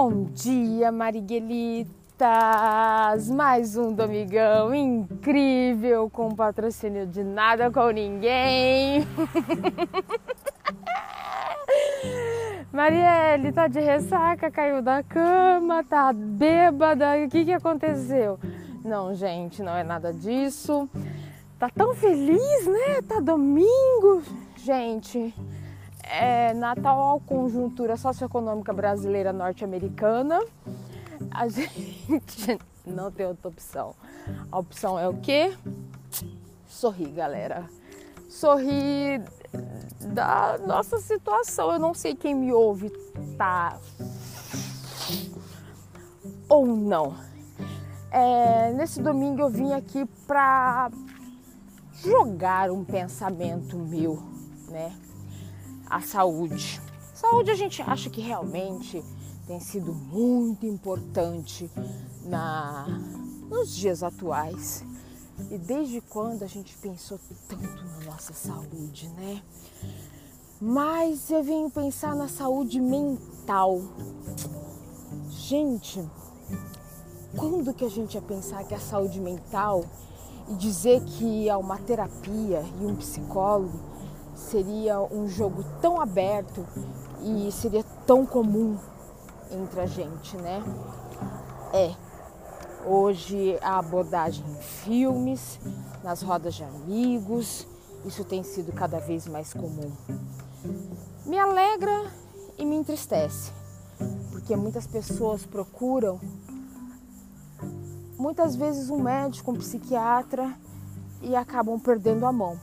Bom dia, Mariguelitas! Mais um domingão incrível com patrocínio de nada com ninguém. Marielle tá de ressaca, caiu da cama, tá bêbada. O que, que aconteceu? Não, gente, não é nada disso. Tá tão feliz, né? Tá domingo. Gente, é, na atual conjuntura socioeconômica brasileira norte-americana, a gente não tem outra opção. A opção é o quê? Sorrir, galera. Sorrir da nossa situação. Eu não sei quem me ouve tá ou não. É, nesse domingo eu vim aqui para jogar um pensamento meu, né? A saúde. Saúde a gente acha que realmente tem sido muito importante na, nos dias atuais. E desde quando a gente pensou tanto na nossa saúde, né? Mas eu venho pensar na saúde mental. Gente, quando que a gente ia pensar que a saúde mental e dizer que uma terapia e um psicólogo seria um jogo tão aberto e seria tão comum entre a gente, né? É. Hoje a abordagem em filmes, nas rodas de amigos, isso tem sido cada vez mais comum. Me alegra e me entristece, porque muitas pessoas procuram muitas vezes um médico, um psiquiatra e acabam perdendo a mão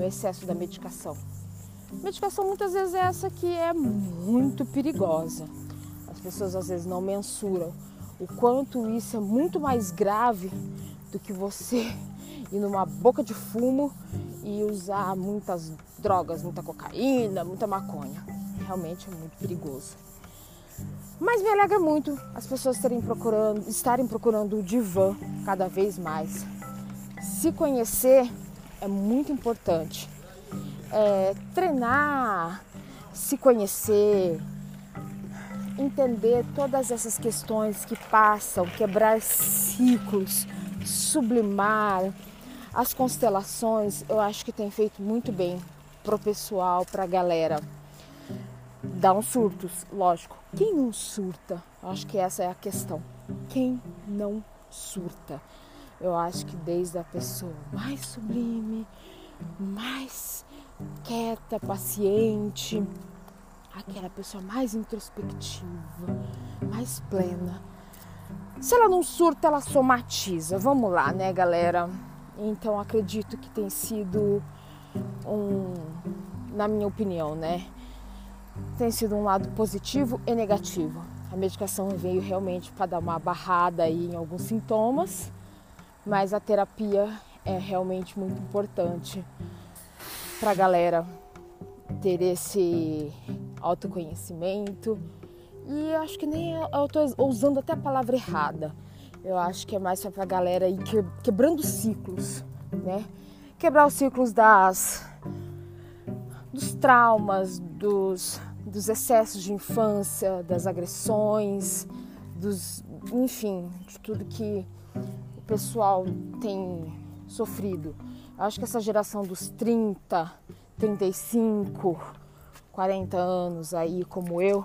no excesso da medicação. Medicação muitas vezes é essa que é muito perigosa. As pessoas às vezes não mensuram o quanto isso é muito mais grave do que você ir numa boca de fumo e usar muitas drogas, muita cocaína, muita maconha. Realmente é muito perigoso. Mas me alegra muito as pessoas terem procurando, estarem procurando o divã cada vez mais. Se conhecer é muito importante. É, treinar, se conhecer, entender todas essas questões que passam, quebrar ciclos, sublimar as constelações, eu acho que tem feito muito bem pro pessoal, pra galera. Dá uns surtos, lógico. Quem não surta? Eu acho que essa é a questão. Quem não surta? Eu acho que desde a pessoa mais sublime, mais quieta, paciente, aquela pessoa mais introspectiva, mais plena. Se ela não surta, ela somatiza. Vamos lá, né, galera? Então acredito que tem sido um, na minha opinião, né? Tem sido um lado positivo e negativo. A medicação veio realmente para dar uma barrada aí em alguns sintomas mas a terapia é realmente muito importante para a galera ter esse autoconhecimento. E acho que nem eu estou usando até a palavra errada. Eu acho que é mais para a galera ir quebrando ciclos, né? Quebrar os ciclos das dos traumas, dos, dos excessos de infância, das agressões, dos, enfim, de tudo que pessoal tem sofrido. Acho que essa geração dos 30, 35, 40 anos aí, como eu,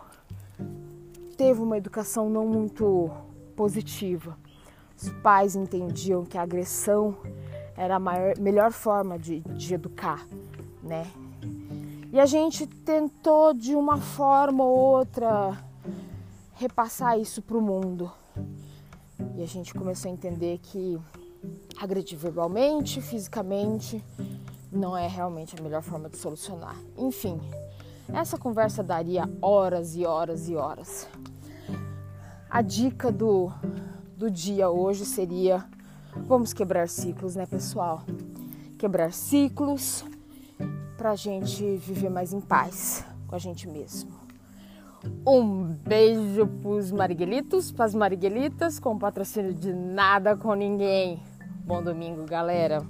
teve uma educação não muito positiva. Os pais entendiam que a agressão era a maior, melhor forma de, de educar, né? E a gente tentou de uma forma ou outra repassar isso para o mundo. E a gente começou a entender que agredir verbalmente, fisicamente, não é realmente a melhor forma de solucionar. Enfim, essa conversa daria horas e horas e horas. A dica do, do dia hoje seria: vamos quebrar ciclos, né, pessoal? Quebrar ciclos para a gente viver mais em paz com a gente mesmo. Um beijo pros Mariguelitos, pras Mariguelitas, com patrocínio de nada com ninguém. Bom domingo, galera.